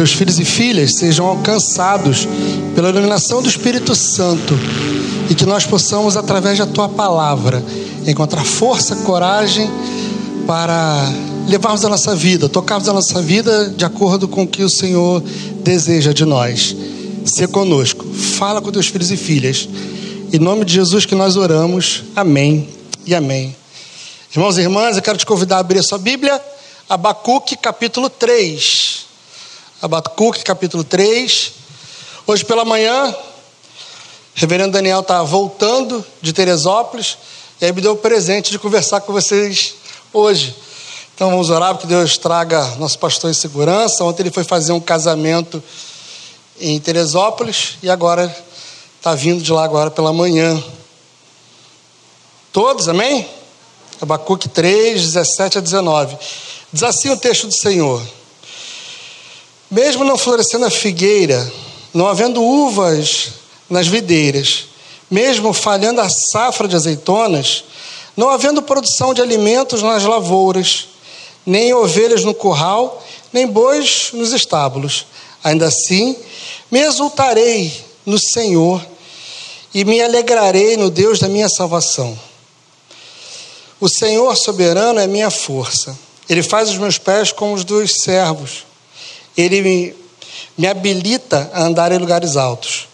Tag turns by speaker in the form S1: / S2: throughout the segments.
S1: teus filhos e filhas sejam alcançados pela iluminação do Espírito Santo e que nós possamos, através da tua palavra, encontrar força, coragem para levarmos a nossa vida, tocarmos a nossa vida de acordo com o que o Senhor deseja de nós. Se conosco, fala com teus filhos e filhas. Em nome de Jesus que nós oramos. Amém e amém. Irmãos e irmãs, eu quero te convidar a abrir a sua Bíblia, Abacuque capítulo 3. Abacuque capítulo 3. Hoje pela manhã, o reverendo Daniel está voltando de Teresópolis e aí me deu o presente de conversar com vocês hoje. Então vamos orar que Deus traga nosso pastor em segurança. Ontem ele foi fazer um casamento em Teresópolis e agora está vindo de lá agora pela manhã. Todos, amém? Abacuque 3, 17 a 19. Diz assim o texto do Senhor: Mesmo não florescendo a figueira, não havendo uvas nas videiras, mesmo falhando a safra de azeitonas, não havendo produção de alimentos nas lavouras, nem ovelhas no curral, nem bois nos estábulos. Ainda assim, me exultarei no Senhor e me alegrarei no Deus da minha salvação. O Senhor soberano é minha força. Ele faz os meus pés como os dos servos. Ele me, me habilita a andar em lugares altos.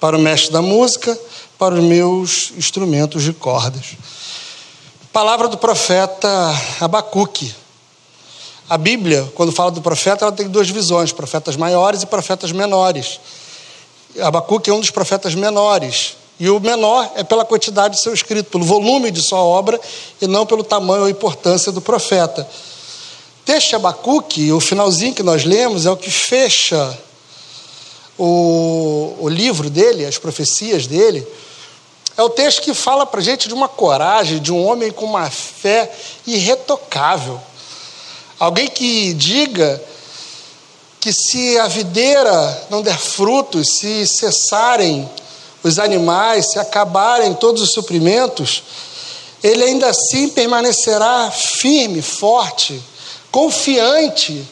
S1: Para o mestre da música, para os meus instrumentos de cordas. Palavra do profeta Abacuque. A Bíblia, quando fala do profeta, ela tem duas visões: profetas maiores e profetas menores. Abacuque é um dos profetas menores. E o menor é pela quantidade de seu escrito, pelo volume de sua obra e não pelo tamanho ou importância do profeta. Texto Abacuque, o finalzinho que nós lemos, é o que fecha o, o livro dele, as profecias dele. É o texto que fala para gente de uma coragem, de um homem com uma fé irretocável. Alguém que diga que se a videira não der frutos, se cessarem os animais, se acabarem todos os suprimentos, ele ainda assim permanecerá firme, forte, confiante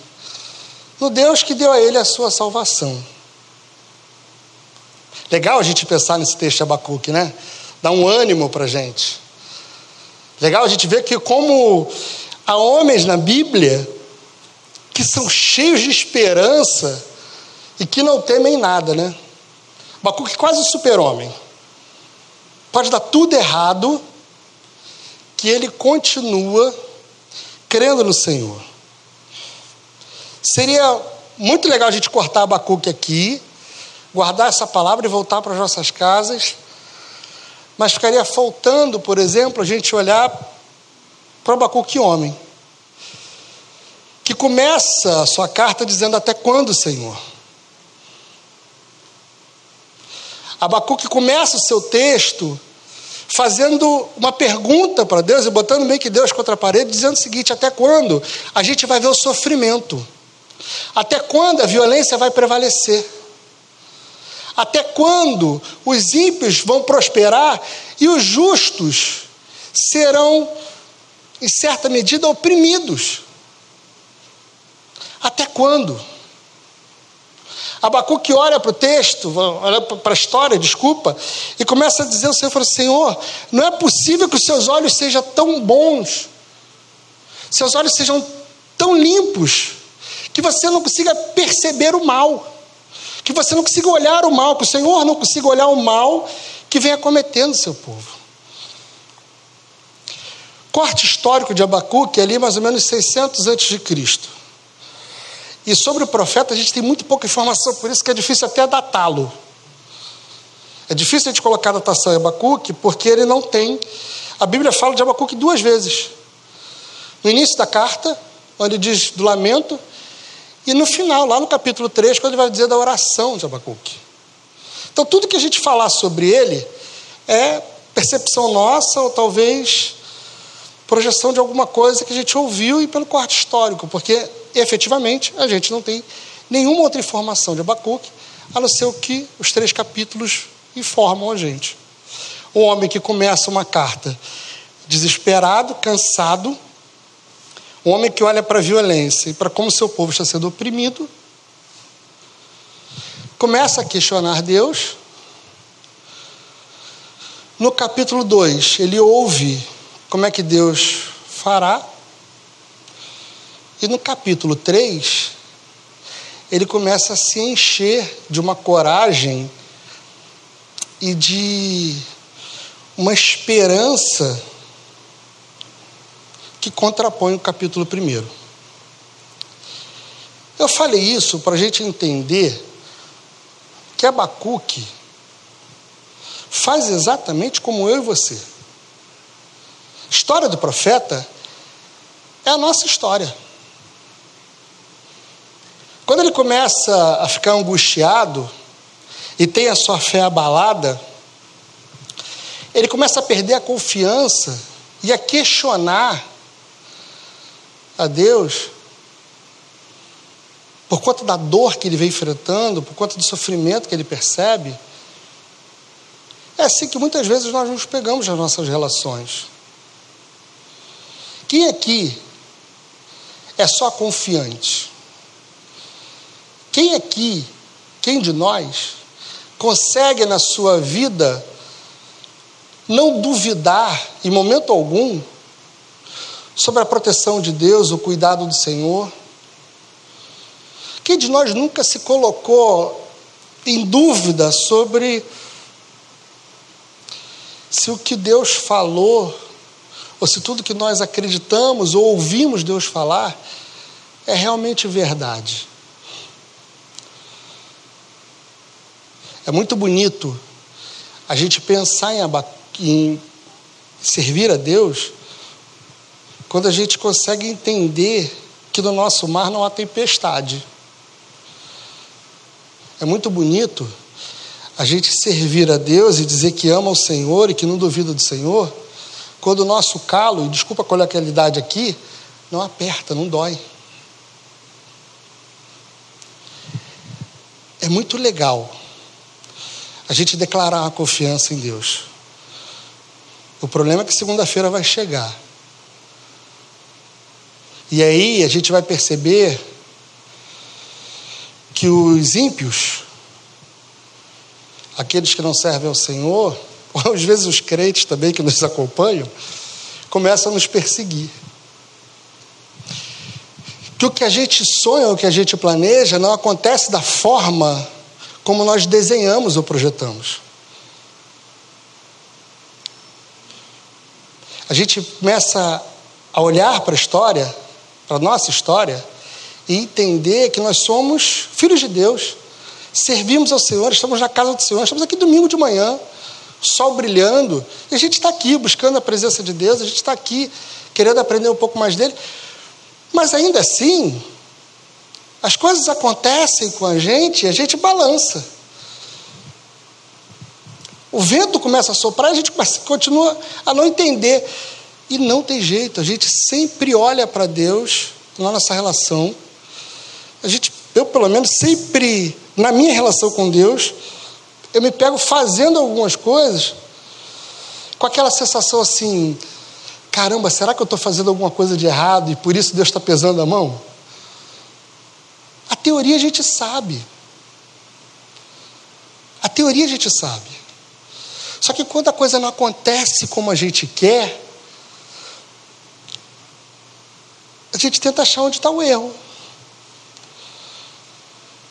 S1: no Deus que deu a ele a sua salvação. Legal a gente pensar nesse texto de Abacuque, né? Dá um ânimo para gente. Legal a gente ver que como há homens na Bíblia que são cheios de esperança e que não temem nada, né? Abacuque quase super-homem. Pode dar tudo errado, que ele continua crendo no Senhor. Seria muito legal a gente cortar Abacuque aqui, guardar essa palavra e voltar para as nossas casas, mas ficaria faltando, por exemplo, a gente olhar para Abacuque homem, que começa a sua carta dizendo: Até quando, Senhor? Abacuque começa o seu texto fazendo uma pergunta para Deus e botando meio que Deus contra a parede, dizendo o seguinte: até quando a gente vai ver o sofrimento? Até quando a violência vai prevalecer? Até quando os ímpios vão prosperar e os justos serão, em certa medida, oprimidos? Até quando? Abacuque olha para o texto, olha para a história, desculpa, e começa a dizer ao Senhor, Senhor, não é possível que os seus olhos sejam tão bons, seus olhos sejam tão limpos, que você não consiga perceber o mal, que você não consiga olhar o mal, que o Senhor não consiga olhar o mal que vem acometendo o seu povo. Corte histórico de Abacuque, ali mais ou menos 600 antes de Cristo. E sobre o profeta a gente tem muito pouca informação, por isso que é difícil até datá-lo. É difícil a gente colocar datação em Abacuque, porque ele não tem. A Bíblia fala de Abacuque duas vezes. No início da carta, onde diz do lamento, e no final, lá no capítulo 3, quando ele vai dizer da oração de Abacuque. Então, tudo que a gente falar sobre ele é percepção nossa, ou talvez projeção de alguma coisa que a gente ouviu e pelo quarto histórico, porque efetivamente a gente não tem nenhuma outra informação de Abacuque, a não ser o que os três capítulos informam a gente. Um homem que começa uma carta desesperado, cansado, um homem que olha para a violência e para como seu povo está sendo oprimido, começa a questionar Deus. No capítulo 2, ele ouve como é que Deus fará. E no capítulo 3, ele começa a se encher de uma coragem e de uma esperança que contrapõe o capítulo 1. Eu falei isso para a gente entender que Abacuque faz exatamente como eu e você. História do profeta é a nossa história. Quando ele começa a ficar angustiado e tem a sua fé abalada, ele começa a perder a confiança e a questionar a Deus por conta da dor que ele vem enfrentando, por conta do sofrimento que ele percebe. É assim que muitas vezes nós nos pegamos nas nossas relações. Quem aqui é só confiante? Quem aqui, quem de nós, consegue na sua vida não duvidar em momento algum sobre a proteção de Deus, o cuidado do Senhor? Quem de nós nunca se colocou em dúvida sobre se o que Deus falou, ou se tudo que nós acreditamos ou ouvimos Deus falar, é realmente verdade? É muito bonito a gente pensar em, em servir a Deus quando a gente consegue entender que no nosso mar não há tempestade. É muito bonito a gente servir a Deus e dizer que ama o Senhor e que não duvida do Senhor, quando o nosso calo, e desculpa a coloquialidade aqui, não aperta, não dói. É muito legal a gente declarar a confiança em Deus. O problema é que segunda-feira vai chegar. E aí a gente vai perceber que os ímpios, aqueles que não servem ao Senhor, ou às vezes os crentes também que nos acompanham, começam a nos perseguir. Que o que a gente sonha, o que a gente planeja, não acontece da forma como nós desenhamos ou projetamos. A gente começa a olhar para a história, a nossa história, e entender que nós somos filhos de Deus, servimos ao Senhor, estamos na casa do Senhor, estamos aqui domingo de manhã, sol brilhando, e a gente está aqui buscando a presença de Deus, a gente está aqui querendo aprender um pouco mais dele, mas ainda assim, as coisas acontecem com a gente e a gente balança. O vento começa a soprar e a gente continua a não entender. E não tem jeito, a gente sempre olha para Deus na nossa relação. A gente, eu pelo menos, sempre, na minha relação com Deus, eu me pego fazendo algumas coisas com aquela sensação assim: caramba, será que eu estou fazendo alguma coisa de errado e por isso Deus está pesando a mão? A teoria a gente sabe. A teoria a gente sabe. Só que quando a coisa não acontece como a gente quer, a gente tenta achar onde está o erro.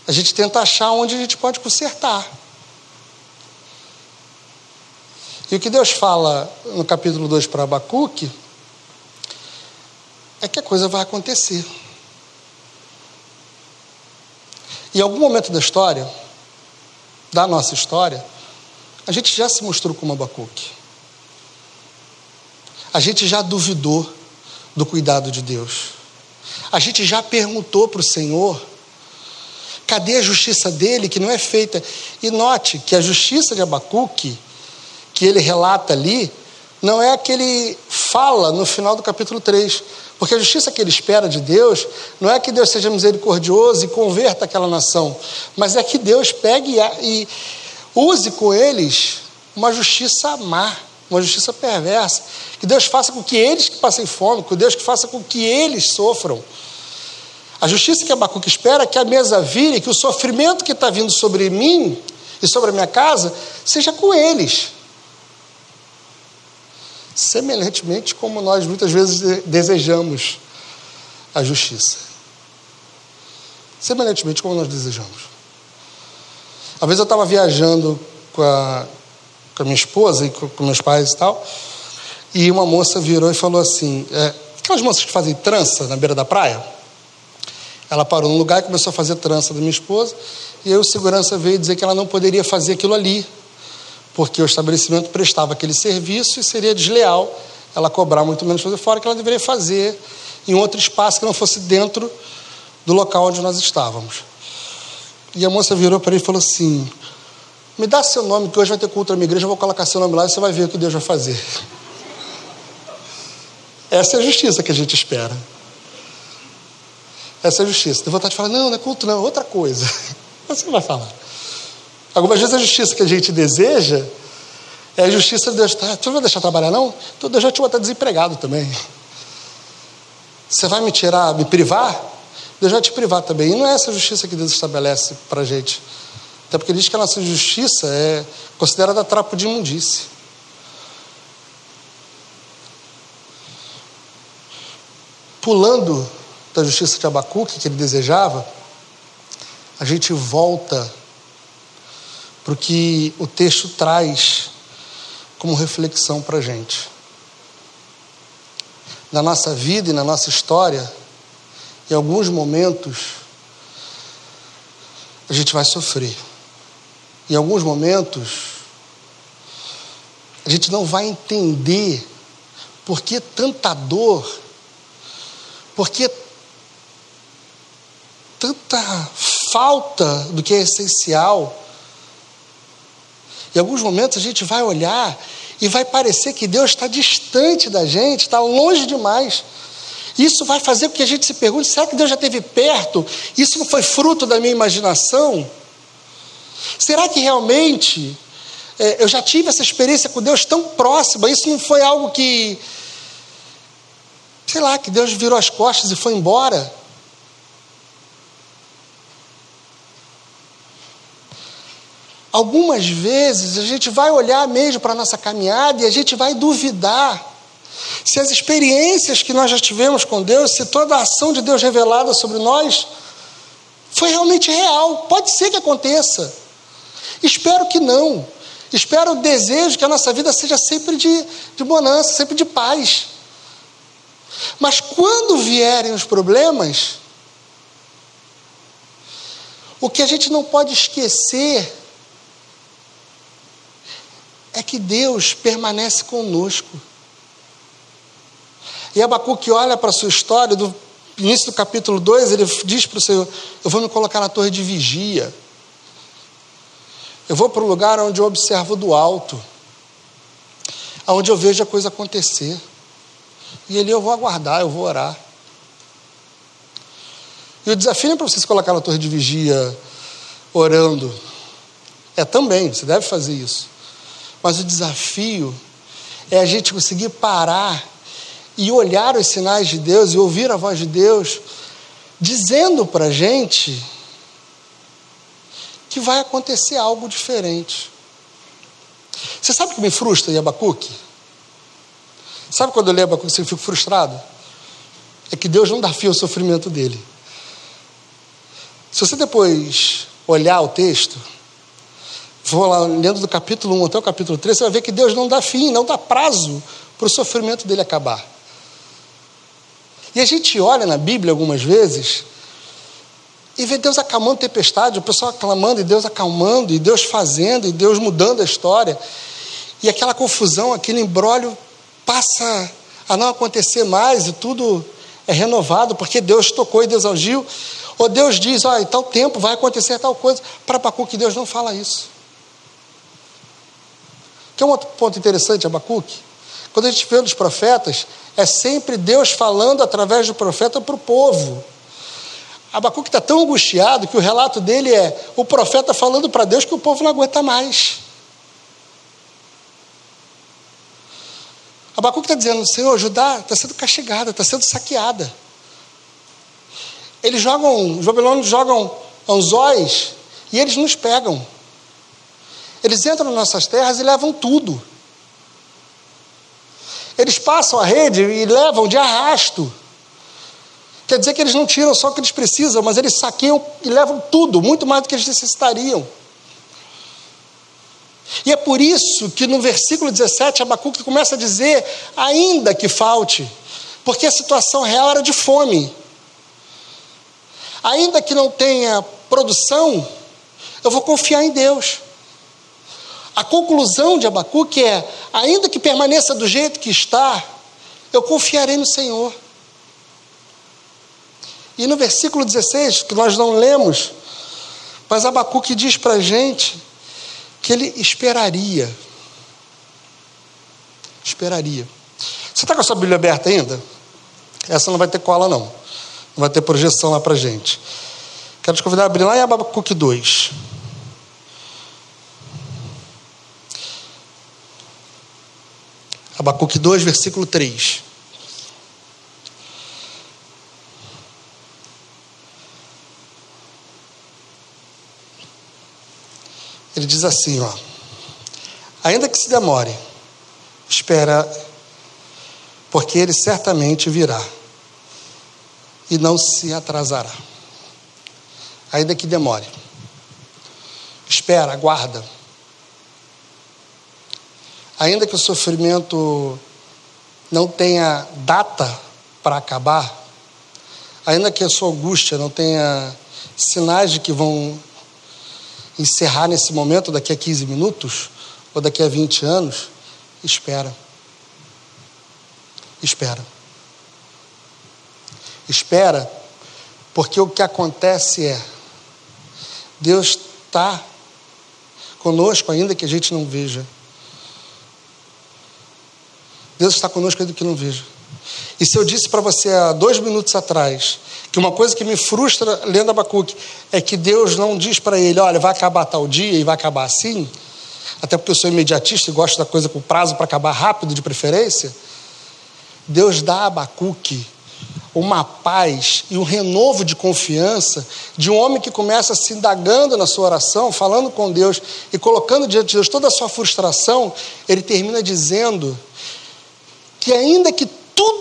S1: A gente tenta achar onde a gente pode consertar. E o que Deus fala no capítulo 2 para Abacuque é que a coisa vai acontecer. Em algum momento da história, da nossa história, a gente já se mostrou como Abacuque. A gente já duvidou do cuidado de Deus. A gente já perguntou para o Senhor: cadê a justiça dele que não é feita? E note que a justiça de Abacuque, que ele relata ali, não é a que ele fala no final do capítulo 3. Porque a justiça que ele espera de Deus não é que Deus seja misericordioso e converta aquela nação, mas é que Deus pegue e use com eles uma justiça má, uma justiça perversa. Que Deus faça com que eles que passem fome, que Deus que faça com que eles sofram. A justiça que Abacuque espera é que a mesa vire, que o sofrimento que está vindo sobre mim e sobre a minha casa seja com eles. Semelhantemente como nós muitas vezes desejamos a justiça. Semelhantemente como nós desejamos. Às vezes eu estava viajando com a, com a minha esposa e com, com, meus pais e tal, e uma moça virou e falou assim: é, aquelas moças que fazem trança na beira da praia. Ela parou num lugar e começou a fazer trança da minha esposa, e aí o segurança veio dizer que ela não poderia fazer aquilo ali, porque o estabelecimento prestava aquele serviço e seria desleal ela cobrar muito menos fazer fora, que ela deveria fazer em outro espaço que não fosse dentro do local onde nós estávamos. E a moça virou para ele e falou assim: Me dá seu nome, que hoje vai ter culto na minha igreja, eu vou colocar seu nome lá e você vai ver o que Deus vai fazer. Essa é a justiça que a gente espera. Essa é a justiça. Tem vontade de falar, não, não é culto, não, é outra coisa. Você não vai falar. Algumas vezes a justiça que a gente deseja é a justiça de Deus. Tá, tu não vai deixar trabalhar, não? Então Deus já te botar desempregado também. Você vai me tirar, me privar? Deus vai te privar também. E não é essa justiça que Deus estabelece para a gente. Até porque ele diz que a nossa justiça é considerada trapo de imundície. Pulando da justiça de Abacuque que ele desejava, a gente volta para o que o texto traz como reflexão para a gente. Na nossa vida e na nossa história, em alguns momentos, a gente vai sofrer. Em alguns momentos, a gente não vai entender por que tanta dor, por que tanta falta do que é essencial. Em alguns momentos a gente vai olhar e vai parecer que Deus está distante da gente, está longe demais. Isso vai fazer com que a gente se pergunte: será que Deus já esteve perto? Isso não foi fruto da minha imaginação? Será que realmente é, eu já tive essa experiência com Deus tão próxima? Isso não foi algo que, sei lá, que Deus virou as costas e foi embora? Algumas vezes a gente vai olhar mesmo para a nossa caminhada e a gente vai duvidar se as experiências que nós já tivemos com Deus, se toda a ação de Deus revelada sobre nós foi realmente real. Pode ser que aconteça. Espero que não. Espero desejo que a nossa vida seja sempre de, de bonança, sempre de paz. Mas quando vierem os problemas, o que a gente não pode esquecer é que Deus permanece conosco. E Abacuque olha para a sua história, do início do capítulo 2, ele diz para o Senhor: Eu vou me colocar na torre de vigia. Eu vou para o lugar onde eu observo do alto, aonde eu vejo a coisa acontecer. E ali eu vou aguardar, eu vou orar. E o desafio não é para você se colocar na torre de vigia orando. É também, você deve fazer isso. Mas o desafio é a gente conseguir parar e olhar os sinais de Deus e ouvir a voz de Deus dizendo para a gente que vai acontecer algo diferente. Você sabe o que me frustra em Abacuque? Sabe quando eu leio Abacuque e eu fico frustrado? É que Deus não dá fim ao sofrimento dele. Se você depois olhar o texto, for lá lendo do capítulo 1 até o capítulo 3, você vai ver que Deus não dá fim, não dá prazo para o sofrimento dele acabar. E a gente olha na Bíblia algumas vezes e vê Deus acalmando tempestade, o pessoal aclamando e Deus acalmando, e Deus fazendo, e Deus mudando a história. E aquela confusão, aquele embrólio passa a não acontecer mais e tudo é renovado, porque Deus tocou e Deus agiu. Ou Deus diz, ó, em tal tempo vai acontecer tal coisa. Para Abacuque, Deus não fala isso. Que é um outro ponto interessante, Abacuque. Quando a gente vê nos profetas, é sempre Deus falando através do profeta para o povo. Abacuque está tão angustiado que o relato dele é o profeta falando para Deus que o povo não aguenta mais. Abacuque está dizendo: Senhor, Judá está sendo castigada, está sendo saqueada. Eles jogam, os babilônios jogam anzóis e eles nos pegam. Eles entram nas nossas terras e levam tudo. Eles passam a rede e levam de arrasto. Quer dizer que eles não tiram só o que eles precisam, mas eles saqueiam e levam tudo, muito mais do que eles necessitariam. E é por isso que no versículo 17 Abacuque começa a dizer: ainda que falte, porque a situação real era de fome. Ainda que não tenha produção, eu vou confiar em Deus. A conclusão de Abacuque é: ainda que permaneça do jeito que está, eu confiarei no Senhor. E no versículo 16, que nós não lemos, mas Abacuque diz para a gente que ele esperaria. Esperaria. Você está com a sua Bíblia aberta ainda? Essa não vai ter cola, não. Não vai ter projeção lá para gente. Quero te convidar a abrir lá em Abacuque 2. Abacuque 2, versículo 3. Ele diz assim, ó: Ainda que se demore, espera, porque ele certamente virá e não se atrasará. Ainda que demore. Espera, aguarda. Ainda que o sofrimento não tenha data para acabar, ainda que a sua angústia não tenha sinais de que vão encerrar nesse momento daqui a 15 minutos ou daqui a 20 anos, espera. Espera. Espera, porque o que acontece é Deus está conosco ainda que a gente não veja. Deus está conosco ainda que não veja. E se eu disse para você há dois minutos atrás que uma coisa que me frustra lendo Abacuque é que Deus não diz para ele, olha, vai acabar tal dia e vai acabar assim, até porque eu sou imediatista e gosto da coisa com prazo para acabar rápido de preferência. Deus dá a Abacuque uma paz e um renovo de confiança de um homem que começa se indagando na sua oração, falando com Deus e colocando diante de Deus toda a sua frustração, ele termina dizendo que ainda que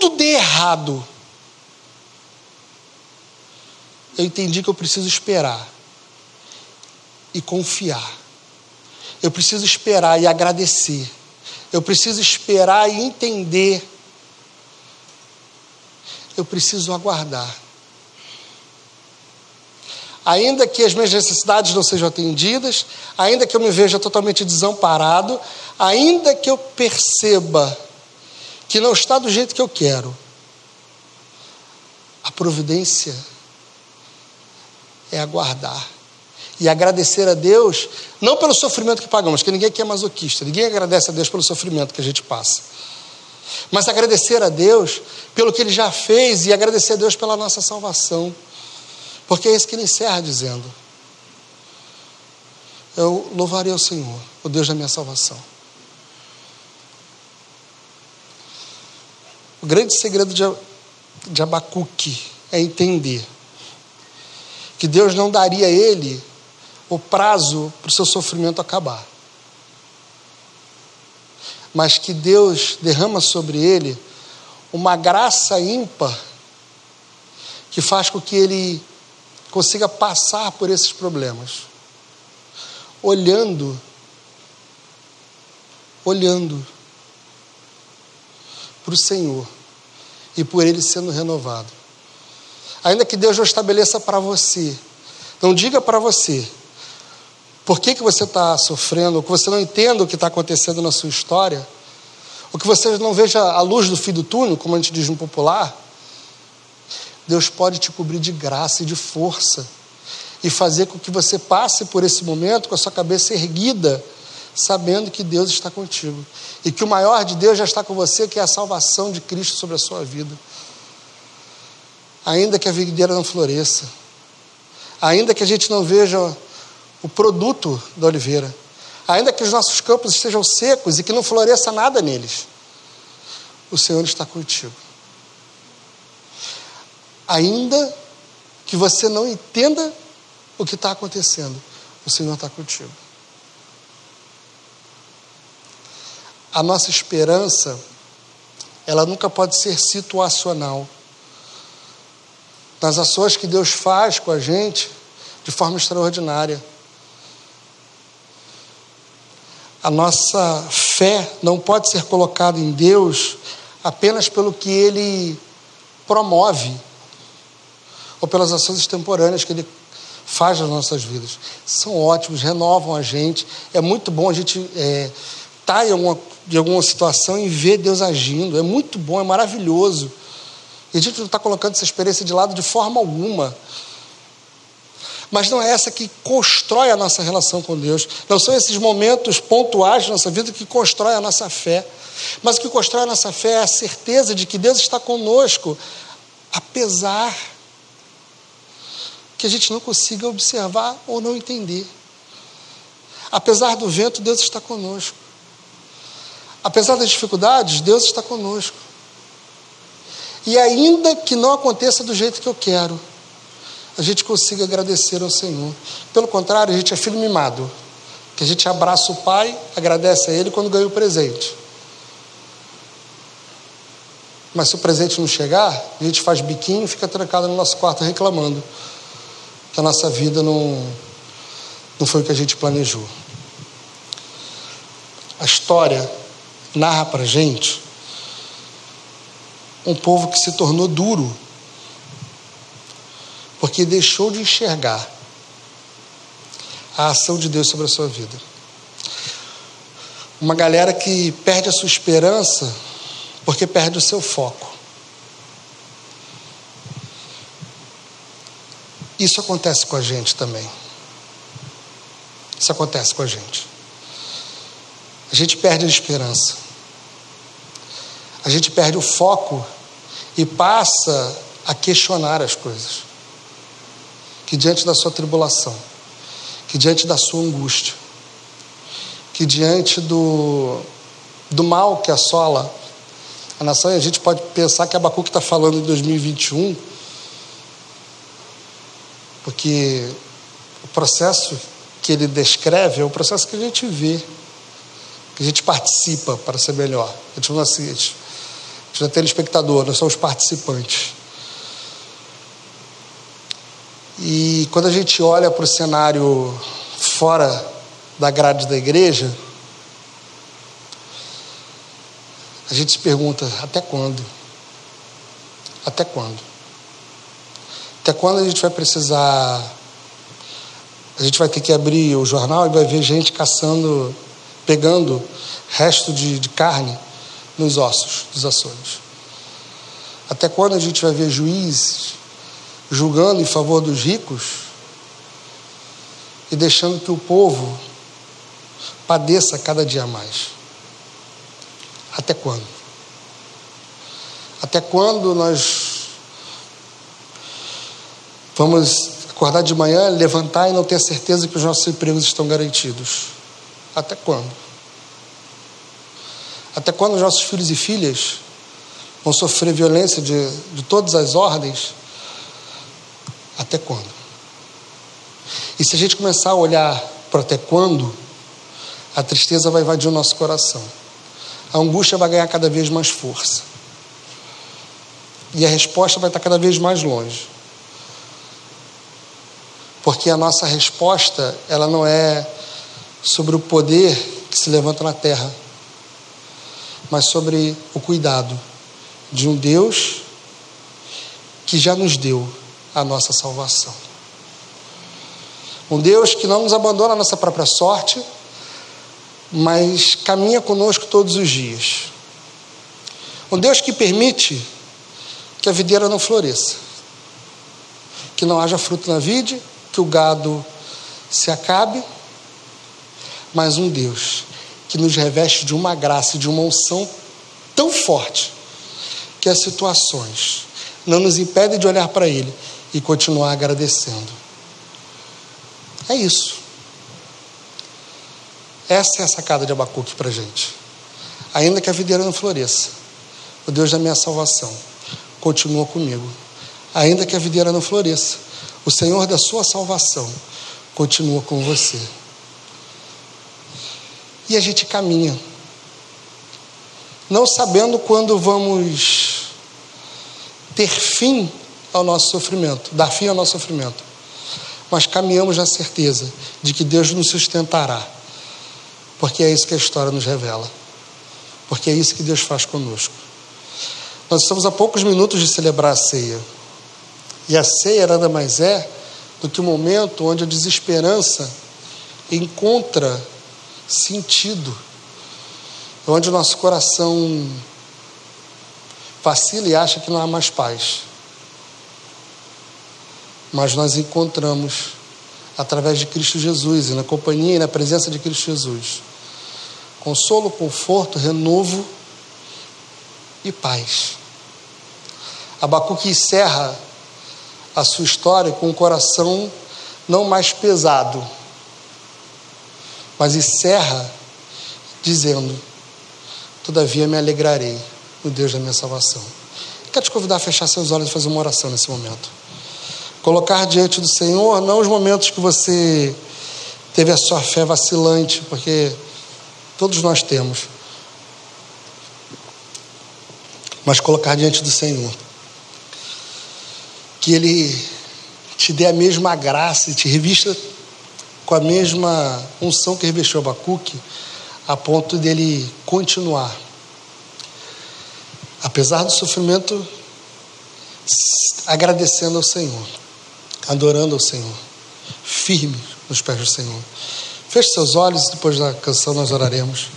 S1: tudo dê errado, eu entendi que eu preciso esperar e confiar. Eu preciso esperar e agradecer. Eu preciso esperar e entender. Eu preciso aguardar. Ainda que as minhas necessidades não sejam atendidas, ainda que eu me veja totalmente desamparado, ainda que eu perceba que não está do jeito que eu quero, a providência é aguardar e agradecer a Deus, não pelo sofrimento que pagamos, porque ninguém aqui é masoquista, ninguém agradece a Deus pelo sofrimento que a gente passa, mas agradecer a Deus pelo que Ele já fez e agradecer a Deus pela nossa salvação, porque é isso que Ele encerra dizendo: Eu louvarei ao Senhor, o Deus da minha salvação. O grande segredo de, Abacuque é entender que Deus não daria a ele o prazo para o seu sofrimento acabar. Mas que Deus derrama sobre ele uma graça ímpar que faz com que ele consiga passar por esses problemas. Olhando, olhando para o Senhor e por ele sendo renovado. Ainda que Deus não estabeleça para você, não diga para você por que, que você está sofrendo, ou que você não entenda o que está acontecendo na sua história, ou que você não veja a luz do fim do túnel, como a gente diz no popular. Deus pode te cobrir de graça e de força e fazer com que você passe por esse momento com a sua cabeça erguida, sabendo que Deus está contigo e que o maior de Deus já está com você, que é a salvação de Cristo sobre a sua vida ainda que a videira não floresça, ainda que a gente não veja o produto da oliveira, ainda que os nossos campos estejam secos e que não floresça nada neles, o Senhor está contigo. Ainda que você não entenda o que está acontecendo, o Senhor está contigo. A nossa esperança, ela nunca pode ser situacional. Nas ações que Deus faz com a gente, de forma extraordinária. A nossa fé não pode ser colocada em Deus apenas pelo que Ele promove ou pelas ações extemporâneas que Ele faz nas nossas vidas. São ótimos, renovam a gente. É muito bom a gente estar é, tá em alguma, em alguma situação e ver Deus agindo. É muito bom, é maravilhoso. E a gente não está colocando essa experiência de lado de forma alguma. Mas não é essa que constrói a nossa relação com Deus. Não são esses momentos pontuais da nossa vida que constrói a nossa fé. Mas o que constrói a nossa fé é a certeza de que Deus está conosco, apesar que a gente não consiga observar ou não entender. Apesar do vento, Deus está conosco. Apesar das dificuldades, Deus está conosco. E ainda que não aconteça do jeito que eu quero, a gente consiga agradecer ao Senhor. Pelo contrário, a gente é filho mimado, que a gente abraça o pai, agradece a ele quando ganha o presente. Mas se o presente não chegar, a gente faz biquinho e fica trancado no nosso quarto reclamando que a nossa vida não, não foi o que a gente planejou. A história narra para gente um povo que se tornou duro porque deixou de enxergar a ação de Deus sobre a sua vida. Uma galera que perde a sua esperança porque perde o seu foco. Isso acontece com a gente também. Isso acontece com a gente. A gente perde a esperança. A gente perde o foco e passa a questionar as coisas que diante da sua tribulação, que diante da sua angústia, que diante do, do mal que assola a nação, e a gente pode pensar que Abacuque está falando em 2021, porque o processo que ele descreve é o processo que a gente vê, a gente participa para ser melhor. A gente não assiste, a gente não é telespectador, nós somos participantes. E quando a gente olha para o cenário fora da grade da igreja, a gente se pergunta: até quando? Até quando? Até quando a gente vai precisar? A gente vai ter que abrir o jornal e vai ver gente caçando, pegando resto de, de carne nos ossos dos açougues. Até quando a gente vai ver juízes julgando em favor dos ricos e deixando que o povo padeça cada dia mais. Até quando? Até quando nós vamos acordar de manhã, levantar e não ter certeza que os nossos empregos estão garantidos? Até quando? Até quando os nossos filhos e filhas vão sofrer violência de, de todas as ordens até quando? E se a gente começar a olhar para até quando, a tristeza vai invadir o nosso coração. A angústia vai ganhar cada vez mais força. E a resposta vai estar cada vez mais longe. Porque a nossa resposta, ela não é sobre o poder que se levanta na terra, mas sobre o cuidado de um Deus que já nos deu a nossa salvação. Um Deus que não nos abandona a nossa própria sorte, mas caminha conosco todos os dias. Um Deus que permite que a videira não floresça, que não haja fruto na vide, que o gado se acabe, mas um Deus que nos reveste de uma graça e de uma unção tão forte que as situações não nos impedem de olhar para Ele e continuar agradecendo. É isso. Essa é a sacada de Abacuque para a gente. Ainda que a videira não floresça, o Deus da minha salvação continua comigo. Ainda que a videira não floresça, o Senhor da sua salvação continua com você. E a gente caminha, não sabendo quando vamos ter fim ao nosso sofrimento, dar fim ao nosso sofrimento, mas caminhamos na certeza de que Deus nos sustentará, porque é isso que a história nos revela, porque é isso que Deus faz conosco. Nós estamos a poucos minutos de celebrar a ceia. E a ceia nada mais é do que o momento onde a desesperança encontra sentido, onde o nosso coração vacila e acha que não há mais paz. Mas nós encontramos, através de Cristo Jesus e na companhia e na presença de Cristo Jesus, consolo, conforto, renovo e paz. Abacuque encerra a sua história com o coração não mais pesado, mas encerra dizendo: Todavia me alegrarei no Deus da minha salvação. Quero te convidar a fechar seus olhos e fazer uma oração nesse momento. Colocar diante do Senhor não os momentos que você teve a sua fé vacilante, porque todos nós temos, mas colocar diante do Senhor que Ele te dê a mesma graça e te revista com a mesma unção que revestiu Abacuque, a ponto dele continuar. Apesar do sofrimento, agradecendo ao Senhor, adorando ao Senhor, firme nos pés do Senhor. Feche seus olhos, depois da canção nós oraremos.